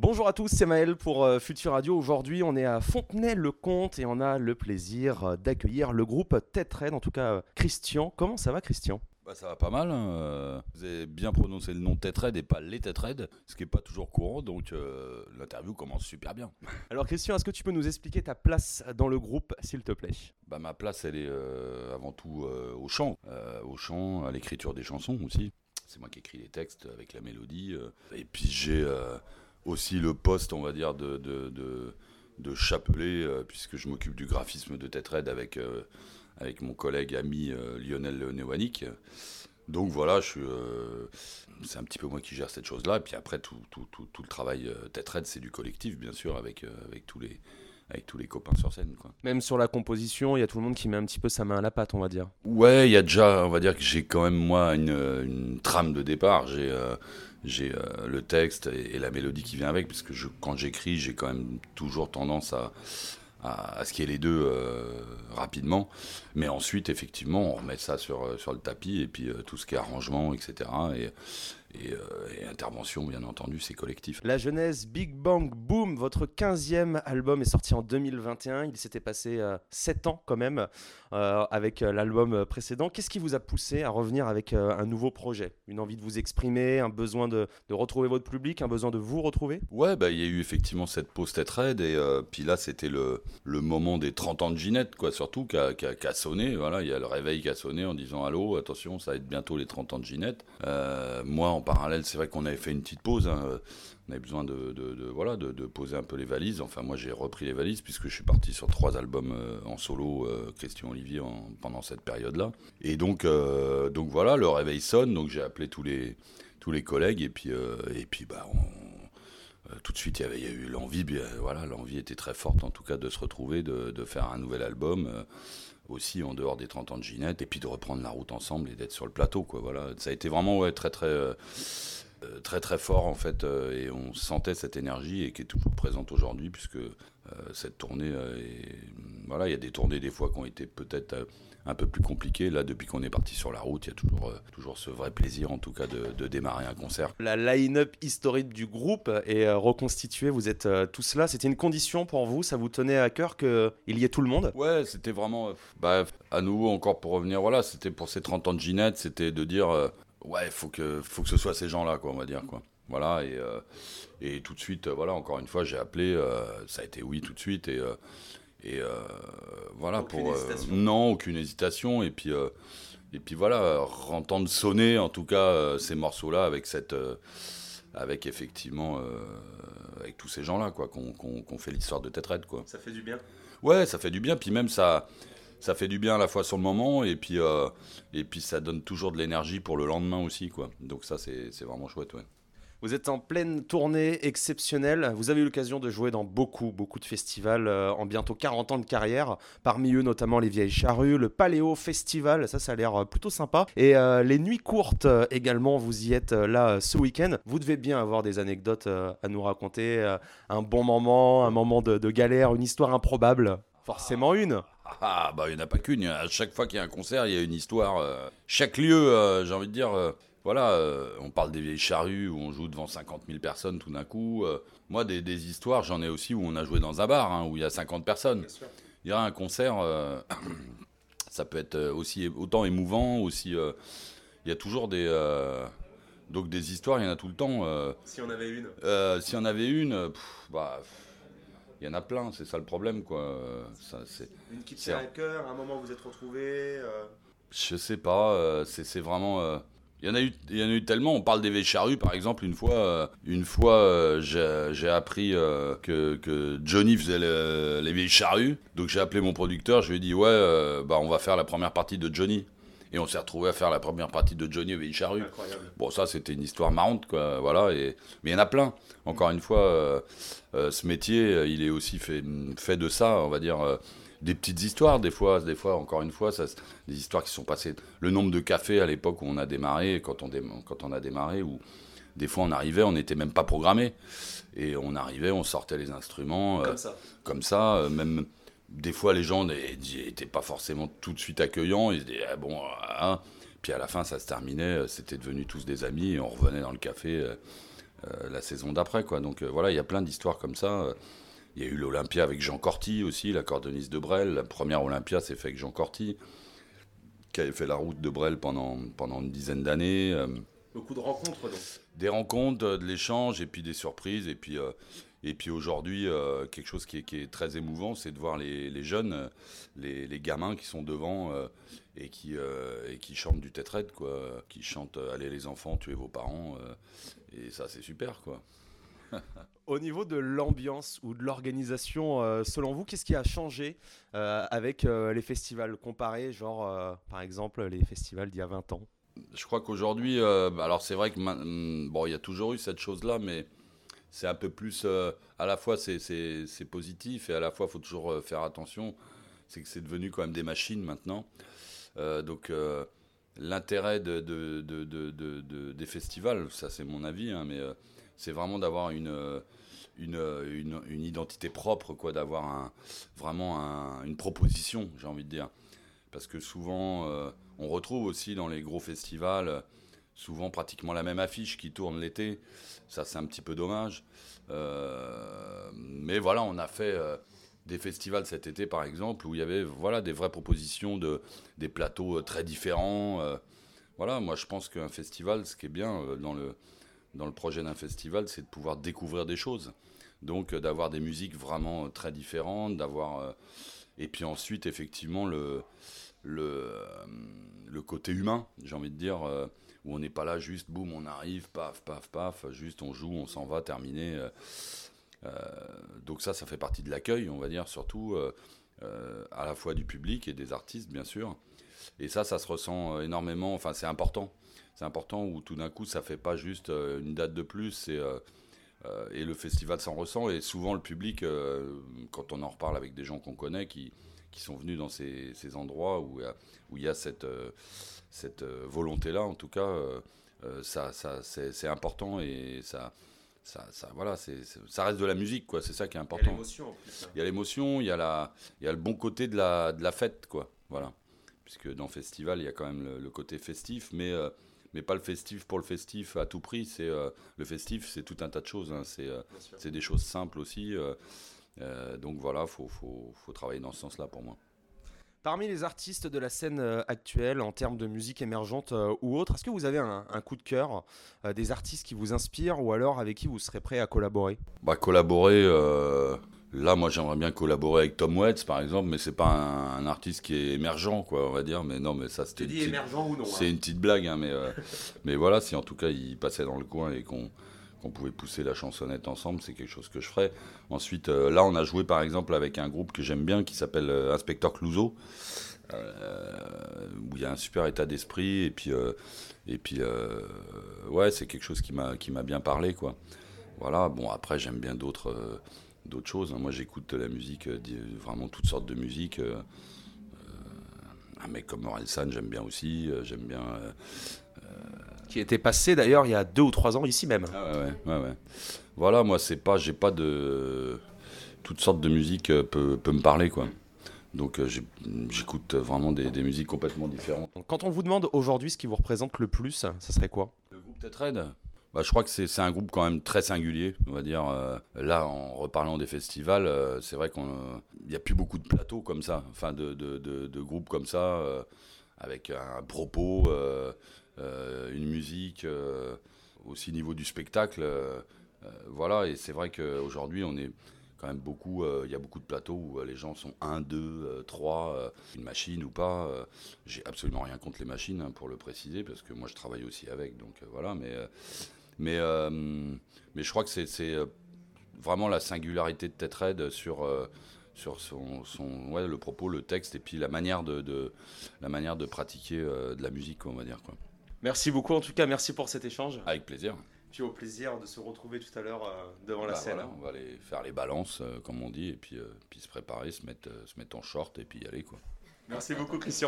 Bonjour à tous, c'est Maël pour euh, Futur Radio. Aujourd'hui, on est à Fontenay-le-Comte et on a le plaisir euh, d'accueillir le groupe Tête en tout cas euh, Christian. Comment ça va, Christian? Bah, ça va pas mal. hein, Vous avez bien prononcé le nom Tête et pas les Tête ce qui est pas toujours courant. Donc l'interview commence super bien. Alors, Christian, est-ce que tu peux nous expliquer ta place dans le groupe, s'il te plaît? Bah, ma place, elle est avant tout au chant, au chant, à l'écriture des chansons aussi. C'est moi qui écris les textes avec la mélodie. Et puis j'ai aussi le poste, on va dire, de, de, de, de chapelet, euh, puisque je m'occupe du graphisme de Red avec, euh, avec mon collègue ami euh, Lionel Newanik. Donc voilà, euh, c'est un petit peu moi qui gère cette chose-là. Et puis après, tout, tout, tout, tout le travail Red, c'est du collectif, bien sûr, avec, avec, tous les, avec tous les copains sur scène. Quoi. Même sur la composition, il y a tout le monde qui met un petit peu sa main à la pâte, on va dire. Ouais, il y a déjà, on va dire que j'ai quand même moi une, une trame de départ. J'ai euh, j'ai euh, le texte et, la mélodie qui vient avec, parce que je, quand j'écris, j'ai quand même toujours tendance à, à, ce qu'il y ait les deux euh, rapidement. Mais ensuite, effectivement, on remet ça sur, euh, sur le tapis, et puis tout ce qui est arrangement, etc. Et, et, euh, et intervention, bien entendu, c'est collectif. La jeunesse Big Bang Boom, votre 15e album est sorti en 2021. Il s'était passé 7 ans quand même euh, avec euh, l'album précédent. Qu'est-ce qui vous a poussé à revenir avec euh, un nouveau projet? Une envie de vous exprimer, un besoin de, de retrouver votre public, un besoin de vous retrouver? Ouais, bah, il y a eu effectivement cette pause tête raide, et euh, puis là, c'était le, le moment des 30 ans de Ginette, quoi, surtout, qui a, qui a- qui a sonné. Voilà, il y a le réveil qui a sonné en disant Allô, attention, ça va être bientôt les 30 ans de Ginette. Euh, moi, en parallèle, c'est vrai qu'on avait fait une petite pause. hein, On avait besoin de, voilà, de, poser un peu les valises. Enfin, moi, j'ai repris les valises puisque je suis parti sur trois albums euh, en solo, euh, Christian Olivier, en- pendant cette période-là. Et donc, euh, donc voilà, le réveil sonne. Donc, j'ai appelé tous les, tous les collègues et puis, et puis bah, tout de suite, il y, avait, a eu l'envie, voilà, l'envie était très forte en tout cas de se retrouver, de, faire un nouvel album, aussi en dehors des 30 ans de Ginette, et puis de reprendre la route ensemble et d'être sur le plateau, quoi. Voilà, ça a été vraiment très très euh, euh, très très fort en fait, euh, et on sentait cette énergie et qui est toujours présente aujourd'hui, puisque cette tournée, est- voilà, il y a des tournées des fois qui ont été peut-être un peu plus compliquées. Là, depuis qu'on est parti sur la route, il y a toujours euh, toujours ce vrai plaisir en tout cas de, de démarrer un concert. La line-up historique du groupe est euh, reconstituée, vous êtes euh, tous là. C'était une condition pour vous, ça vous tenait à cœur qu'il y ait tout le monde? Ouais, c'était vraiment. euh, Bah, à nouveau, encore pour revenir, voilà, c'était pour ces 30 ans de Ginette, c'était de dire, ouais, faut que, faut que ce soit ces gens-là, quoi, on va dire, quoi. Voilà, et, et tout de suite, voilà, encore une fois, j'ai appelé, ça a été oui tout de suite, et, et euh, voilà, Aucune pour. euh, non, aucune hésitation, et puis. euh, et puis voilà, entendre sonner en tout cas ces morceaux-là avec cette, avec effectivement, avec tous ces gens-là quoi, qu'on qu'on fait l'histoire de Tête Raide, quoi. Ça fait du bien. Ouais, ça fait du bien. Puis même ça, ça fait du bien à la fois sur le moment et puis euh, et puis ça donne toujours de l'énergie pour le lendemain aussi, quoi. Donc ça c'est c'est vraiment chouette, ouais. Vous êtes en pleine tournée exceptionnelle. Vous avez eu l'occasion de jouer dans beaucoup, beaucoup de festivals euh, en bientôt 40 ans de carrière. Parmi eux, notamment les Vieilles Charrues, le Paléo Festival. Ça, ça a l'air euh, plutôt sympa. Et euh, les Nuits Courtes également. Vous y êtes là ce week-end. Vous devez bien avoir des anecdotes à nous raconter. un bon moment, un moment de, galère, une histoire improbable. Forcément une. Ah bah il n'y en a pas qu'une. À chaque fois qu'il y a un concert, il y a une histoire. chaque lieu, j'ai envie de dire. Voilà, euh, on parle des vieilles charrues où on joue devant 50 000 personnes tout d'un coup. euh, moi, des, des histoires, j'en ai aussi où on a joué dans un bar hein, où il y a 50 personnes. Il y a un concert, euh, ça peut être aussi autant émouvant, aussi. il y a toujours des. donc des histoires, il y en a tout le temps. Si on avait une. y en avait une, pff, bah, pff, il y en a plein, c'est ça le problème, quoi. Ça, c'est, Une qui tient à cœur, un moment où vous êtes retrouvés. je sais pas, c'est, c'est vraiment. Il y en a eu, eu tellement. On parle des vieilles charrues, par exemple. Une fois, euh, euh, j'ai, appris euh, que, Johnny faisait vieilles charrues. Donc j'ai appelé mon producteur. Je lui ai dit ouais, bah on va faire la première partie de Johnny. Et on s'est retrouvé à faire la première partie de Johnny charrues. Incroyable. Bon, ça, c'était une histoire marrante, quoi. Voilà. Et... Mais il y en a plein. Encore une fois, euh, euh, ce métier, euh, il est aussi fait, fait de ça, on va dire. euh, des petites histoires, des fois, des fois, encore une fois, ça, des histoires qui sont passées. Le nombre de cafés à l'époque où on a démarré, quand on, dé- quand on a démarré, où des fois on arrivait, on n'était même pas programmé. Et on arrivait, on sortait les instruments. euh, ça. comme ça, même des fois les gens n'étaient pas forcément tout de suite accueillants, ils se disaient ah, bon, hein. puis à la fin ça se terminait, euh, c'était devenu tous des amis, et on revenait dans le café, euh, la saison d'après. quoi. Donc voilà, il y a plein d'histoires comme ça. Il y a eu l'Olympia avec Jean Corti aussi, la cordoniste de Brel. La première Olympia s'est faite avec Jean Corti, qui avait fait la route de Brel pendant, pendant une dizaine d'années. Beaucoup de rencontres donc. Des rencontres, de l'échange et puis des surprises. Et puis, et puis aujourd'hui, euh, quelque chose qui est, très émouvant, c'est de voir les, jeunes, euh, les, gamins qui sont devant euh, et, qui, et qui chantent du tête quoi. Qui chantent Allez les enfants, tuez vos parents. et ça, c'est super, quoi. Au niveau de l'ambiance ou de l'organisation, selon vous, qu'est-ce qui a changé avec les festivals comparés, genre par exemple les festivals d'il y a 20 ans? Je crois qu'aujourd'hui, alors c'est vrai que hmm, bon, il y a toujours eu cette chose-là, mais c'est un peu plus. Euh, à la fois, c'est positif et à la fois, il faut toujours euh, faire attention. C'est que c'est devenu quand même des machines maintenant. Euh, donc, l'intérêt de, de, de, des festivals, ça c'est mon avis, hein, mais c'est vraiment d'avoir une, une, une, identité propre, quoi, d'avoir un, vraiment un, une proposition, j'ai envie de dire. Parce que souvent, on retrouve aussi dans les gros festivals souvent pratiquement la même affiche qui tourne l'été. Ça, c'est un petit peu dommage. Euh, mais voilà, on a fait euh, des festivals cet été, par exemple, où il y avait voilà, des vraies propositions, de, des plateaux euh, très différents. voilà, moi, je pense qu'un festival, ce qui est bien dans, le, projet d'un festival, c'est de pouvoir découvrir des choses. Donc, d'avoir des musiques vraiment très différentes, d'avoir. et puis ensuite, effectivement, le, côté humain, j'ai envie de dire où on n'est pas là juste boum, on arrive, paf, paf, paf, juste on joue, on s'en va, terminé. Euh, euh, donc ça, ça fait partie de l'accueil, on va dire, surtout euh, à la fois du public et des artistes, bien sûr. Et ça, ça se ressent énormément, enfin c'est important. C'est important où tout d'un coup, ça fait pas juste une date de plus et, et le festival s'en ressent. Et souvent, le public, quand on en reparle avec des gens qu'on connaît, qui, qui sont venus dans ces, ces endroits où, où il y a cette cette euh, volonté-là, en tout cas, euh, euh, ça, ça c'est important et ça, ça, ça, voilà, c'est, ça reste de la musique, quoi. C'est ça qui est important. Hein. Il y a l'émotion, il y a la, il y a le bon côté de la, de la fête, quoi. Voilà. Puisque dans festival, il y a quand même le, côté festif, mais mais pas le festif pour le festif à tout prix. C'est le festif, c'est tout un tas de choses. Hein. C'est c'est des choses simples aussi. Donc voilà, faut, faut, faut travailler dans ce sens-là pour moi. Parmi les artistes de la scène euh, actuelle en termes de musique émergente euh, ou autre, est-ce que vous avez un, coup de cœur, euh, des artistes qui vous inspirent ou alors avec qui vous serez prêt à collaborer? Bah collaborer, là moi j'aimerais bien collaborer avec Tom Waits par exemple, mais c'est pas un, artiste qui est émergent quoi, on va dire. Mais non, mais ça c'était. émergent ou non C'est hein. une petite blague, hein, mais mais voilà, si en tout cas il passait dans le coin et qu'on qu'on pouvait pousser la chansonnette ensemble, c'est quelque chose que je ferais. Ensuite, euh, là, on a joué par exemple avec un groupe que j'aime bien qui s'appelle euh, Inspecteur Clouseau, euh, où il y a un super état d'esprit et puis et puis ouais, c'est quelque chose qui m'a bien parlé quoi. Voilà. Bon, après, j'aime bien d'autres choses. Hein. Moi, j'écoute la musique, vraiment toutes sortes de musique. un mec comme Orelsan, j'aime bien aussi. j'aime bien qui était passé d'ailleurs il y a deux ou trois ans ici même. Ah ouais, ouais, ouais. Voilà, moi c'est pas, j'ai pas de toutes sortes de musique euh, peut, peut me parler quoi. Donc euh, j'écoute vraiment des, des, musiques complètement différentes. Quand on vous demande aujourd'hui ce qui vous représente le plus, ça serait quoi? Le groupe Tetred bah, je crois que c'est un groupe quand même très singulier, on va dire. Euh, là, en reparlant des festivals, c'est vrai qu'il n'y a plus beaucoup de plateaux comme ça, enfin de, de, de, de groupes comme ça, avec un propos, une musique, euh, aussi au niveau du spectacle. Euh, voilà, et c'est vrai qu'aujourd'hui, on est quand même beaucoup, il y a beaucoup de plateaux où les gens sont 1, 2, 3, une machine ou pas. J'ai absolument rien contre les machines, hein, pour le préciser, parce que moi je travaille aussi avec, donc voilà, mais, mais, mais je crois que c'est vraiment la singularité de Tetraed sur, sur son, son ouais, le propos, le texte, et puis la manière de, la manière de pratiquer de la musique, on va dire. Merci beaucoup en tout cas, merci pour cet échange. Avec plaisir. Puis au plaisir de se retrouver tout à l'heure euh, devant la bah, scène. on va aller faire les balances, euh, comme on dit, et puis, euh, puis se préparer, se mettre, se mettre en short et puis y aller. Quoi. Merci beaucoup Christian.